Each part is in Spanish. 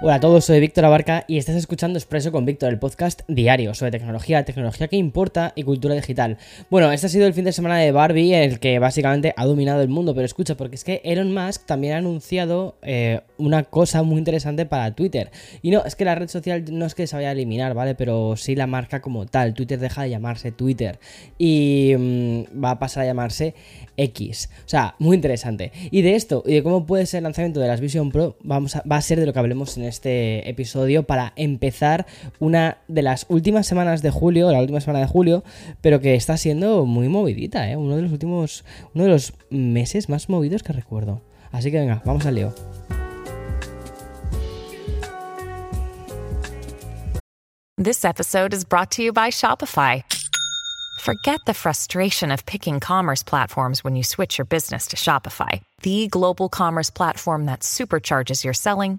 Hola a todos, soy Víctor Abarca y estás escuchando Expreso con Víctor, el podcast diario sobre tecnología, tecnología que importa y cultura digital. Bueno, este ha sido el fin de semana de Barbie, el que básicamente ha dominado el mundo, pero escucha, porque es que Elon Musk también ha anunciado eh, una cosa muy interesante para Twitter. Y no, es que la red social no es que se vaya a eliminar, ¿vale? Pero sí la marca como tal. Twitter deja de llamarse Twitter y mm, va a pasar a llamarse X. O sea, muy interesante. Y de esto, y de cómo puede ser el lanzamiento de las Vision Pro, vamos a, va a ser de lo que hablemos en este episodio para empezar una de las últimas semanas de julio, la última semana de julio, pero que está siendo muy movidita, ¿eh? Uno de los últimos, uno de los meses más movidos que recuerdo. Así que venga, vamos al lío. This episode is brought to you by Shopify. Forget the frustration of picking commerce platforms when you switch your business to Shopify, the global commerce platform that supercharges your selling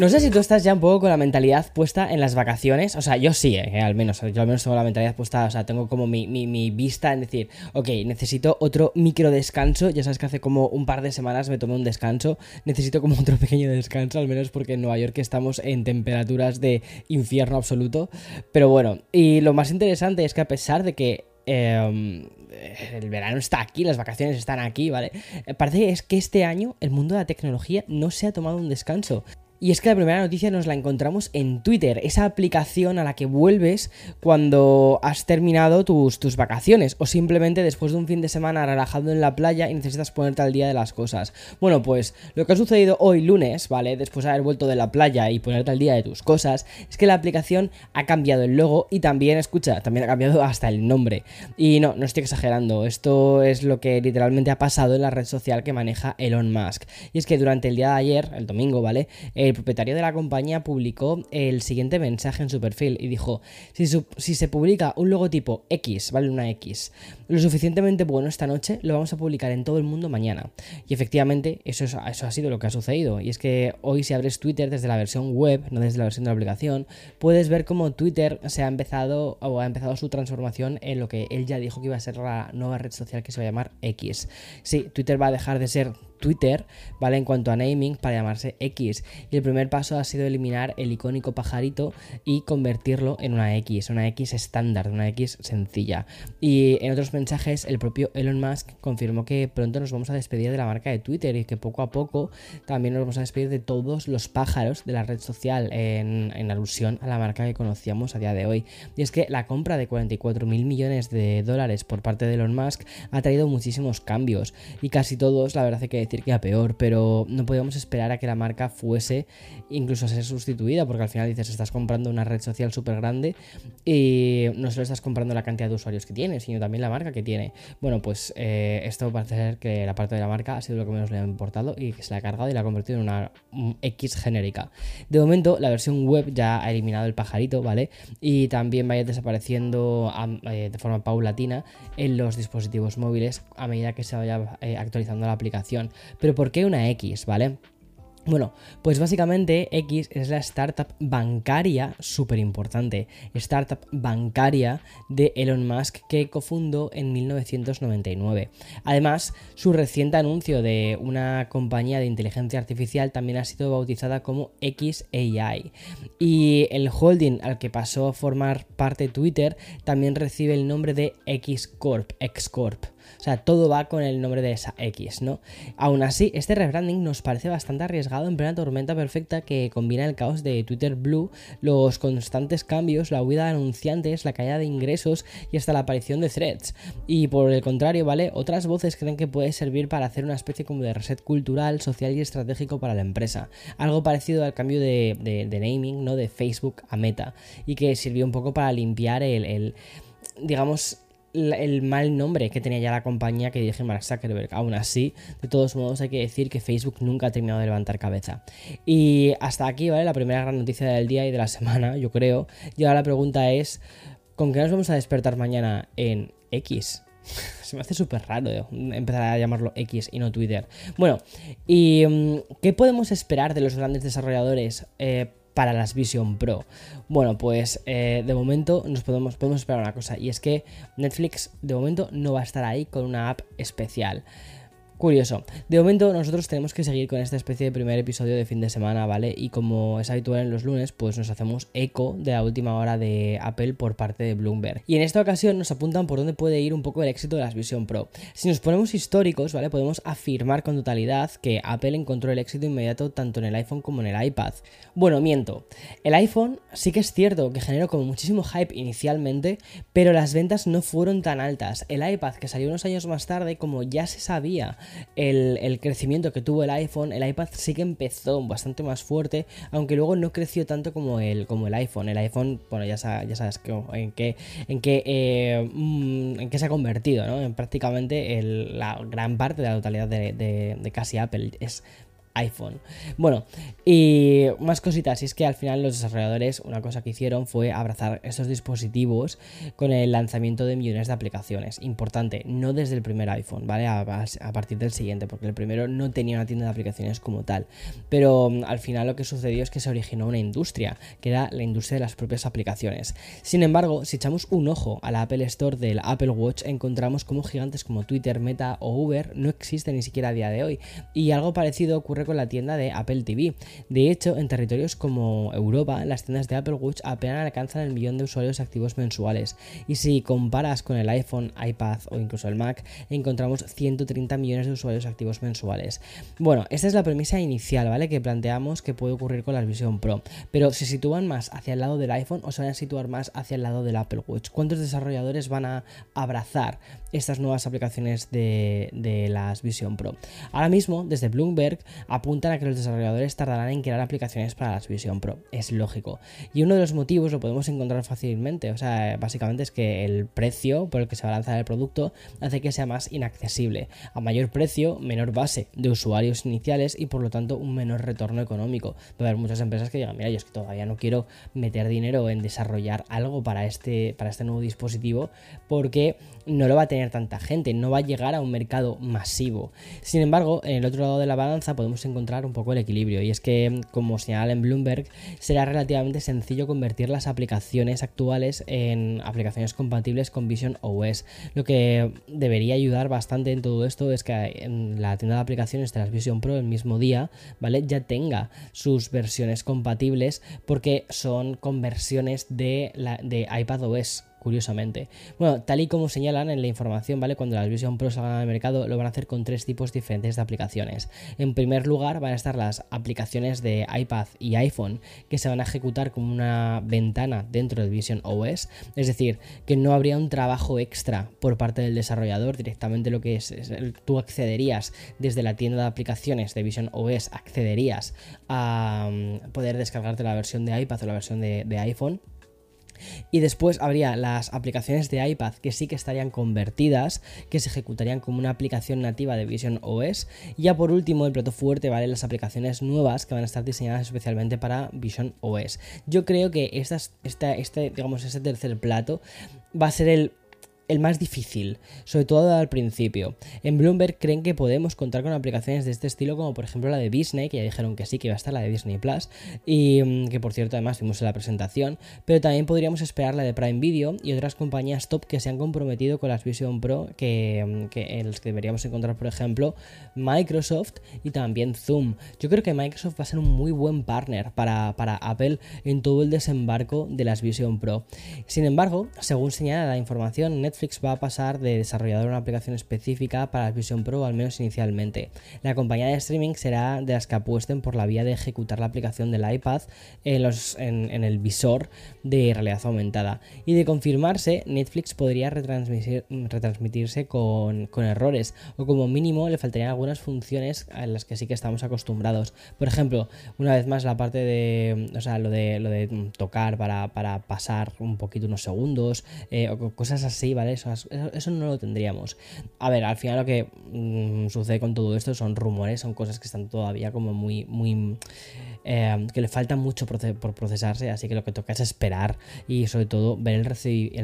No sé si tú estás ya un poco con la mentalidad puesta en las vacaciones. O sea, yo sí, eh, al menos. Yo al menos tengo la mentalidad puesta. O sea, tengo como mi, mi, vista en decir, ok, necesito otro micro descanso. Ya sabes que hace como un par de semanas me tomé un descanso. Necesito como otro pequeño descanso, al menos porque en Nueva York estamos en temperaturas de infierno absoluto. Pero bueno, y lo más interesante es que a pesar de que eh, el verano está aquí, las vacaciones están aquí, ¿vale? Parece es que este año el mundo de la tecnología no se ha tomado un descanso. Y es que la primera noticia nos la encontramos en Twitter, esa aplicación a la que vuelves cuando has terminado tus, tus, vacaciones o simplemente después de un fin de semana relajado en la playa y necesitas ponerte al día de las cosas. Bueno, pues lo que ha sucedido hoy lunes, ¿vale? Después de haber vuelto de la playa y ponerte al día de tus cosas, es que la aplicación ha cambiado el logo y también, escucha, también ha cambiado hasta el nombre. Y no, no estoy exagerando, esto es lo que literalmente ha pasado en la red social que maneja Elon Musk. Y es que durante el día de ayer, el domingo, ¿vale? El propietario de la compañía publicó el siguiente mensaje en su perfil y dijo, si, se publica un logotipo X, ¿vale? Una X, lo suficientemente bueno esta noche, lo vamos a publicar en todo el mundo mañana. Y efectivamente, eso, es, eso ha sido lo que ha sucedido. Y es que hoy si abres Twitter desde la versión web, no desde la versión de la aplicación, puedes ver cómo Twitter se ha empezado o ha empezado su transformación en lo que él ya dijo que iba a ser la nueva red social que se va a llamar X. Sí, Twitter va a dejar de ser Twitter, ¿vale? En cuanto a naming, para llamarse X. Y el primer paso ha sido eliminar el icónico pajarito y convertirlo en una X, una X estándar, una X sencilla. Y en otros mensajes, el propio Elon Musk confirmó que pronto nos vamos a despedir de la marca de Twitter y que poco a poco también nos vamos a despedir de todos los pájaros de la red social, en, alusión a la marca que conocíamos a día de hoy. Y es que la compra de 44 mil millones de dólares por parte de Elon Musk ha traído muchísimos cambios y casi todos, la verdad es que decir que a peor, pero no podíamos esperar a que la marca fuese incluso a ser sustituida, porque al final dices, estás comprando una red social súper grande y no solo estás comprando la cantidad de usuarios que tiene, sino también la marca que tiene. Bueno, pues eh, esto parece ser que la parte de la marca ha sido lo que menos le ha importado y que se la ha cargado y la ha convertido en una X genérica. De momento, la versión web ya ha eliminado el pajarito, ¿vale? Y también va a ir desapareciendo eh, de forma paulatina en los dispositivos móviles a medida que se vaya eh, actualizando la aplicación. Pero ¿por qué una X, vale? Bueno, pues básicamente X es la startup bancaria súper importante, startup bancaria de Elon Musk que cofundó en 1999. Además, su reciente anuncio de una compañía de inteligencia artificial también ha sido bautizada como XAI. Y el holding al que pasó a formar parte Twitter también recibe el nombre de X Corp, X Corp. O sea, todo va con el nombre de esa X, ¿no? Aún así, este rebranding nos parece bastante arriesgado en plena tormenta perfecta que combina el caos de Twitter Blue, los constantes cambios, la huida de anunciantes, la caída de ingresos y hasta la aparición de threads. Y por el contrario, ¿vale? Otras voces creen que puede servir para hacer una especie como de reset cultural, social y estratégico para la empresa. Algo parecido al cambio de, naming, ¿no? De Facebook a Meta. Y que sirvió un poco para limpiar el, el digamos, el mal nombre que tenía ya la compañía que dirige Mark Zuckerberg. Aún así, de todos modos, hay que decir que Facebook nunca ha terminado de levantar cabeza. Y hasta aquí, ¿vale? La primera gran noticia del día y de la semana, yo creo. Y ahora la pregunta es: ¿con qué nos vamos a despertar mañana en X? Se me hace súper raro eh, empezar a llamarlo X y no Twitter. Bueno, ¿y mm, qué podemos esperar de los grandes desarrolladores eh, para las Vision Pro? Bueno, pues eh, de momento nos podemos, podemos esperar una cosa, y es que Netflix de momento no va a estar ahí con una app especial. Curioso. De momento nosotros tenemos que seguir con esta especie de primer episodio de fin de semana, ¿vale? Y como es habitual en los lunes, pues nos hacemos eco de la última hora de Apple por parte de Bloomberg. Y en esta ocasión nos apuntan por dónde puede ir un poco el éxito de las Vision Pro. Si nos ponemos históricos, ¿vale? Podemos afirmar con totalidad que Apple encontró el éxito inmediato tanto en el iPhone como en el iPad. Bueno, miento. El iPhone sí que es cierto que generó como muchísimo hype inicialmente, pero las ventas no fueron tan altas. El iPad, que salió unos años más tarde, como ya se sabía el, crecimiento que tuvo el iPhone, el iPad sí que empezó bastante más fuerte, aunque luego no creció tanto como el, como el iPhone. El iPhone, bueno, ya, sabes, sabes en qué, en qué, eh, mm, en qué se ha convertido, ¿no? En prácticamente la gran parte de la totalidad de, de casi Apple. Es iPhone. Bueno, y más cositas, y es que al final los desarrolladores una cosa que hicieron fue abrazar estos dispositivos con el lanzamiento de millones de aplicaciones. Importante, no desde el primer iPhone, ¿vale? A, partir del siguiente, porque el primero no tenía una tienda de aplicaciones como tal. Pero mm, al final lo que sucedió es que se originó una industria, que era la industria de las propias aplicaciones. Sin embargo, si echamos un ojo a la Apple Store del Apple Watch, encontramos como gigantes como Twitter, Meta o Uber no existen ni siquiera a día de hoy. Y algo parecido ocurre con la tienda de Apple TV. De hecho, en territorios como Europa, las tiendas de Apple Watch apenas alcanzan el millón de usuarios activos mensuales. Y si comparas con el iPhone, iPad o incluso el Mac, encontramos 130 millones de usuarios activos mensuales. Bueno, esta es la premisa inicial, ¿vale? Que planteamos que puede ocurrir con la Vision Pro. Pero se sitúan más hacia el lado del iPhone o se van a situar más hacia el lado del Apple Watch. ¿Cuántos desarrolladores van a abrazar estas nuevas aplicaciones de las Vision Pro? Ahora mismo, desde Bloomberg, apuntan a que los desarrolladores tardarán en crear aplicaciones para las Vision Pro. Es lógico. Y uno de los motivos lo podemos encontrar fácilmente. O sea, básicamente es que el precio por el que se va a lanzar el producto hace que sea más inaccesible. A mayor precio, menor base de usuarios iniciales y por lo tanto un menor retorno económico. Va a haber muchas empresas que digan, mira, yo es que todavía no quiero meter dinero en desarrollar algo para este, para este nuevo dispositivo porque no lo va a tener tanta gente, no va a llegar a un mercado masivo. Sin embargo, en el otro lado de la balanza podemos encontrar un poco el equilibrio y es que, como señala en Bloomberg, será relativamente sencillo convertir las aplicaciones actuales en aplicaciones compatibles con Vision OS. Lo que debería ayudar bastante en todo esto es que en la tienda de aplicaciones de las Vision Pro el mismo día, ¿vale? Ya tenga sus versiones compatibles porque son conversiones de, la, de iPadOS curiosamente. Bueno, tal y como señalan en la información, ¿vale? Cuando las Vision Pro salgan al mercado, lo van a hacer con tres tipos diferentes de aplicaciones. En primer lugar, van a estar las aplicaciones de iPad y iPhone que se van a ejecutar como una ventana dentro de Vision OS, es decir, que no habría un trabajo extra por parte del desarrollador, directamente lo que es, tú accederías desde la tienda de aplicaciones de Vision OS, accederías a mm, poder descargarte la versión de iPad o la versión de iPhone y después habría las aplicaciones de iPad que sí que estarían convertidas, que se ejecutarían como una aplicación nativa de Vision OS. Y ya por último, el plato fuerte, ¿vale? Las aplicaciones nuevas que van a estar diseñadas especialmente para Vision OS. Yo creo que estas, este, digamos, este tercer plato va a ser el el más difícil, sobre todo al principio. En Bloomberg creen que podemos contar con aplicaciones de este estilo, como por ejemplo la de Disney, que ya dijeron que sí, que iba a estar la de Disney Plus, y mm, que por cierto además vimos en la presentación, pero también podríamos esperar la de Prime Video y otras compañías top que se han comprometido con las Vision Pro, que, mm, que en las que deberíamos encontrar, por ejemplo, Microsoft y también Zoom. Yo creo que Microsoft va a ser un muy buen partner para, para Apple en todo el desembarco de las Vision Pro. Sin embargo, según señala la información, Netflix va a pasar de desarrollador una aplicación específica para Vision Pro, al menos inicialmente. La compañía de streaming será de las que apuesten por la vía de ejecutar la aplicación del iPad en, el visor de realidad aumentada. Y de confirmarse, Netflix podría retransmitirse con, errores, o como mínimo le faltarían algunas funciones a las que sí que estamos acostumbrados. Por ejemplo, una vez más la parte de, o sea, lo de, tocar para, para pasar un poquito unos segundos, eh, o cosas así, ¿vale? Eso, eso, no lo tendríamos. A ver, al final lo que mm, sucede con todo esto son rumores, son cosas que están todavía como muy, muy eh, que le falta mucho por procesarse, así que lo que toca es esperar y sobre todo ver el,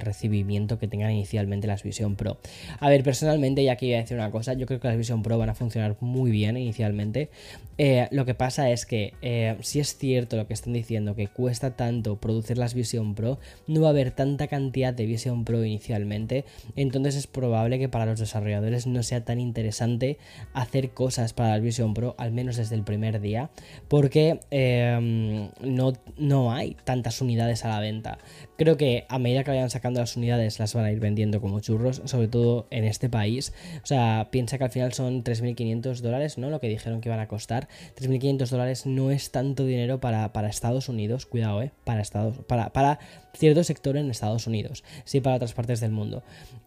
recibimiento que tengan inicialmente las Vision Pro. A ver, personalmente, ya que iba a decir una cosa, yo creo que las Vision Pro van a funcionar muy bien inicialmente. Eh, lo que pasa es que eh, si es cierto lo que están diciendo, que cuesta tanto producir las Vision Pro, no va a haber tanta cantidad de Vision Pro inicialmente, entonces es probable que para los desarrolladores no sea tan interesante hacer cosas para las Vision Pro, al menos desde el primer día, porque Em, no, no hay tantas unidades a la venta. Creo que a medida que vayan sacando las unidades las van a ir vendiendo como churros, sobre todo en este país. O sea, piensa que al final son 3.500 dólares, ¿no? Lo que dijeron que iban a costar. 3.500 dólares no es tanto dinero para, para Estados Unidos, cuidado, ¿eh? Para, Estados, para, para cierto sector en Estados Unidos, sí para otras partes del mundo.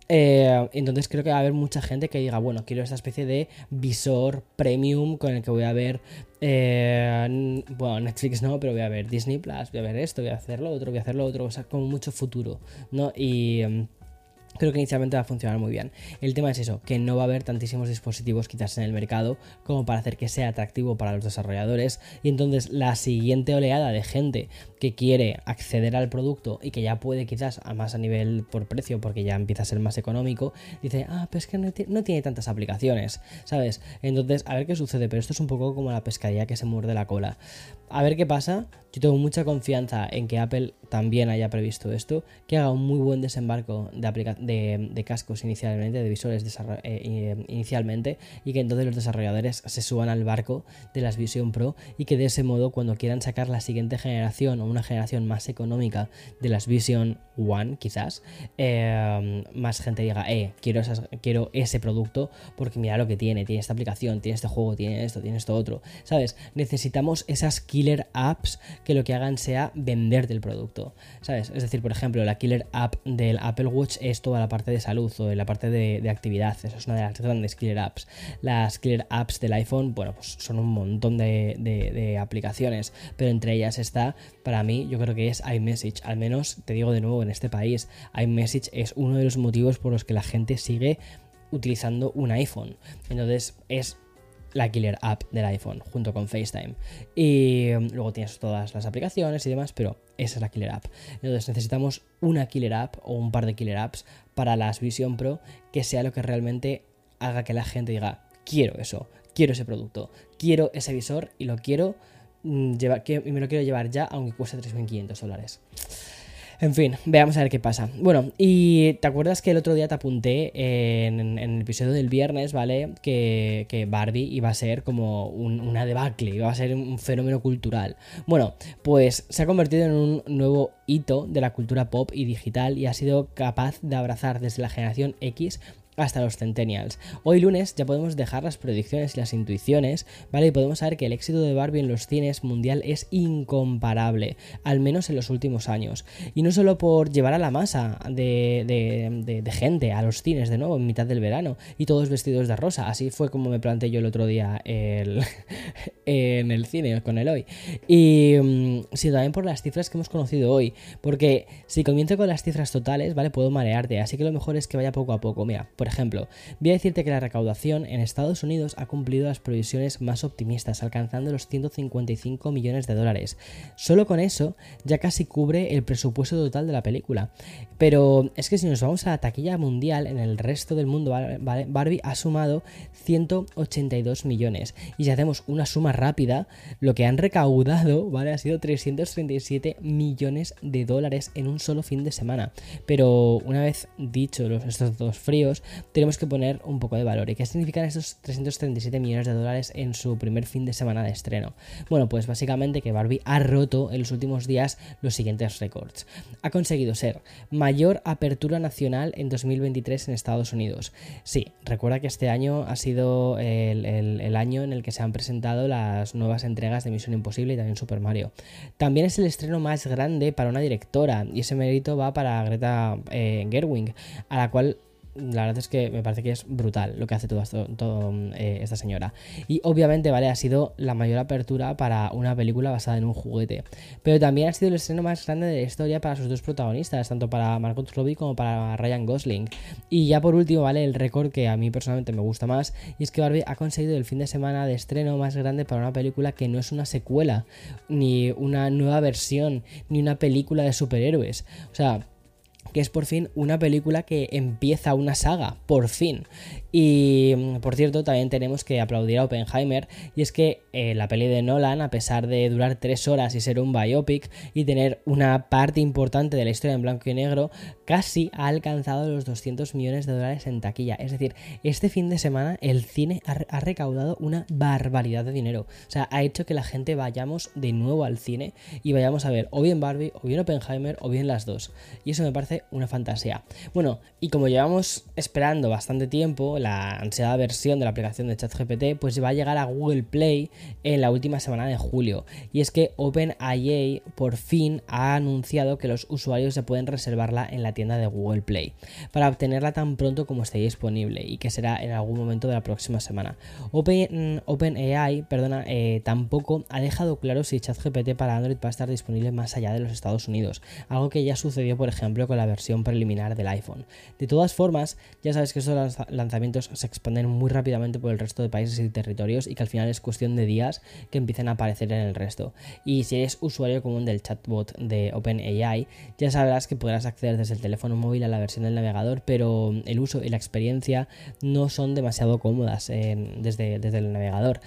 Eh, entonces creo que va a haber mucha gente que diga, bueno, quiero esta especie de visor premium con el que voy a ver, eh, bueno, Netflix no, pero voy a ver Disney Plus, voy a ver esto, voy a hacer lo otro, voy a hacer lo otro, o sea, con mucho futuro, ¿no? Y... Creo que inicialmente va a funcionar muy bien. El tema es eso, que no va a haber tantísimos dispositivos quizás en el mercado como para hacer que sea atractivo para los desarrolladores y entonces la siguiente oleada de gente que quiere acceder al producto y que ya puede quizás a más a nivel por precio porque ya empieza a ser más económico, dice, ah, pero es que no, tiene tantas aplicaciones, ¿sabes? Entonces, a ver qué sucede, pero esto es un poco como la pescadilla que se muerde la cola. A ver qué pasa, yo tengo mucha confianza en que Apple también haya previsto esto, que haga un muy buen desembarco de, de, cascos inicialmente, de visores eh, inicialmente, y que entonces los desarrolladores se suban al barco de las Vision Pro y que de ese modo cuando quieran sacar la siguiente generación o una generación más económica de las Vision One, quizás, eh, más gente diga, eh, quiero, quiero ese producto porque mira lo que tiene, tiene esta aplicación, tiene este juego, tiene esto, tiene esto otro, ¿sabes? Necesitamos esas killer apps que lo que hagan sea venderte el producto, ¿sabes? Es decir, por ejemplo, la killer app del Apple Watch es la parte de salud o de la parte de, actividad, eso es una de las grandes killer apps. Las killer apps del iPhone, bueno, pues son un montón de aplicaciones, pero entre ellas está, para mí, yo creo que es iMessage, al menos te digo de nuevo, en este país, iMessage es uno de los motivos por los que la gente sigue utilizando un iPhone. Entonces es la killer app del iPhone junto con FaceTime. Y um, luego tienes todas las aplicaciones y demás, pero esa es la killer app. Entonces necesitamos una killer app o un par de killer apps para las Vision Pro que sea lo que realmente haga que la gente diga, quiero eso, quiero ese producto, quiero ese visor y lo quiero mm, llevar, y me lo quiero llevar ya aunque cueste 3.500 dólares. En fin, veamos a ver qué pasa. Bueno, y te acuerdas que el otro día te apunté en, el episodio del viernes, ¿vale? Que, Barbie iba a ser como una debacle, iba a ser un fenómeno cultural. Bueno, pues se ha convertido en un nuevo hito de la cultura pop y digital y ha sido capaz de abrazar desde la generación X hasta los centennials. Hoy lunes ya podemos dejar las predicciones y las intuiciones, ¿vale? Y podemos saber que el éxito de Barbie en los cines mundial es incomparable, al menos en los últimos años. Y no solo por llevar a la masa de, gente a los cines de nuevo en mitad del verano y todos vestidos de rosa, así fue como me planteé yo el otro día el, en el cine con el hoy. Y mm, sí, también por las cifras que hemos conocido hoy, porque si comienzo con las cifras totales, ¿vale? Puedo marearte, así que lo mejor es que vaya poco a poco. Mira, por ejemplo, voy a decirte que la recaudación en Estados Unidos ha cumplido las previsiones más optimistas, alcanzando los 155 millones de dólares. Solo con eso ya casi cubre el presupuesto total de la película. Pero es que si nos vamos a la taquilla mundial, en el resto del mundo, Barbie ha sumado 182 millones. Y si hacemos una suma rápida, lo que han recaudado, ¿vale? Ha sido 337 millones de dólares en un solo fin de semana. Pero una vez dicho estos dos fríos, tenemos que poner un poco de valor. ¿Y qué significan estos 337 millones de dólares en su primer fin de semana de estreno? Bueno, pues básicamente que Barbie ha roto en los últimos días los siguientes récords. Ha conseguido ser mayor apertura nacional en 2023 en Estados Unidos. Sí, recuerda que este año ha sido el, año en el que se han presentado las nuevas entregas de Misión Imposible y también Super Mario. También es el estreno más grande para una directora y ese mérito va para Greta eh, Gerwig, a la cual la verdad es que me parece que es brutal lo que hace esto, todo eh, esta señora. Y obviamente, ¿vale? Ha sido la mayor apertura para una película basada en un juguete. Pero también ha sido el estreno más grande de la historia para sus dos protagonistas, tanto para Margot Robbie como para Ryan Gosling. Y ya por último, ¿vale? El récord que a mí personalmente me gusta más, y es que Barbie ha conseguido el fin de semana de estreno más grande para una película que no es una secuela, ni una nueva versión, ni una película de superhéroes. O sea, que es por fin una película que empieza una saga, por fin. Y mm, por cierto, también tenemos que aplaudir a Oppenheimer, y es que eh, la peli de Nolan, a pesar de durar tres horas y ser un biopic y tener una parte importante de la historia en blanco y negro, casi ha alcanzado los 200 millones de dólares en taquilla. Es decir, este fin de semana el cine ha, recaudado una barbaridad de dinero. O sea, ha hecho que la gente vayamos de nuevo al cine y vayamos a ver o bien Barbie, o bien Oppenheimer, o bien las dos. Y eso me parece una fantasía. Bueno, y como llevamos esperando bastante tiempo, la ansiada versión de la aplicación de ChatGPT, pues va a llegar a Google Play en la última semana de julio. Y es que OpenAI por fin ha anunciado que los usuarios se pueden reservarla en la tienda de Google Play para obtenerla tan pronto como esté disponible y que será en algún momento de la próxima semana. Open, OpenAI, perdona, eh, tampoco ha dejado claro si ChatGPT para Android va a estar disponible más allá de los Estados Unidos, algo que ya sucedió por ejemplo con la versión preliminar del iPhone. De todas formas, ya sabes que estos lanzamientos se expanden muy rápidamente por el resto de países y territorios y que al final es cuestión de días que empiecen a aparecer en el resto. Y si eres usuario común del chatbot de OpenAI, ya sabrás que podrás acceder desde el teléfono móvil a la versión del navegador, pero el uso y la experiencia no son demasiado cómodas desde, desde, el navegador.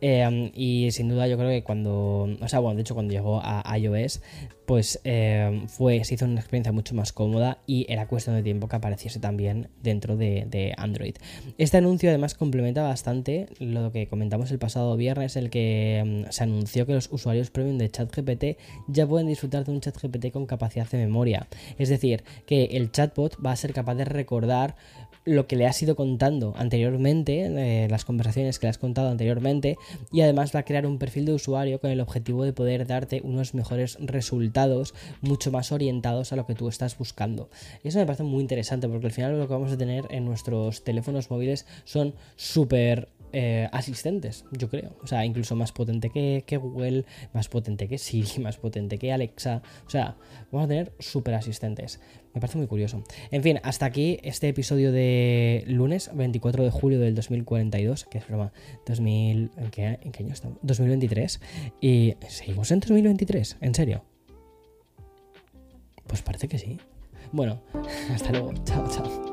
Em, y sin duda yo creo que cuando, o sea, bueno, de hecho cuando llegó a iOS, pues em, fue, se hizo una experiencia mucho más cómoda y era cuestión de tiempo que apareciese también dentro de, Android. Este anuncio además complementa bastante lo que comentamos el pasado viernes, el que em, se anunció que los usuarios premium de ChatGPT ya pueden disfrutar de un ChatGPT con capacidad de memoria. Es decir, que el chatbot va a ser capaz de recordar lo que le has ido contando anteriormente, eh, las conversaciones que le has contado anteriormente, y además va a crear un perfil de usuario con el objetivo de poder darte unos mejores resultados mucho más orientados a lo que tú estás buscando. Eso me parece muy interesante porque al final lo que vamos a tener en nuestros teléfonos móviles son súper eh, asistentes, yo creo. O sea, incluso más potente que, que, Google, más potente que Siri, más potente que Alexa. O sea, vamos a tener súper asistentes. Me parece muy curioso. En fin, hasta aquí este episodio de lunes 24 de julio del 2042, que es broma, 2000, ¿en qué, año estamos? 2023. Y seguimos en 2023, ¿en serio? Pues parece que sí. Bueno, hasta luego. Chao, chao.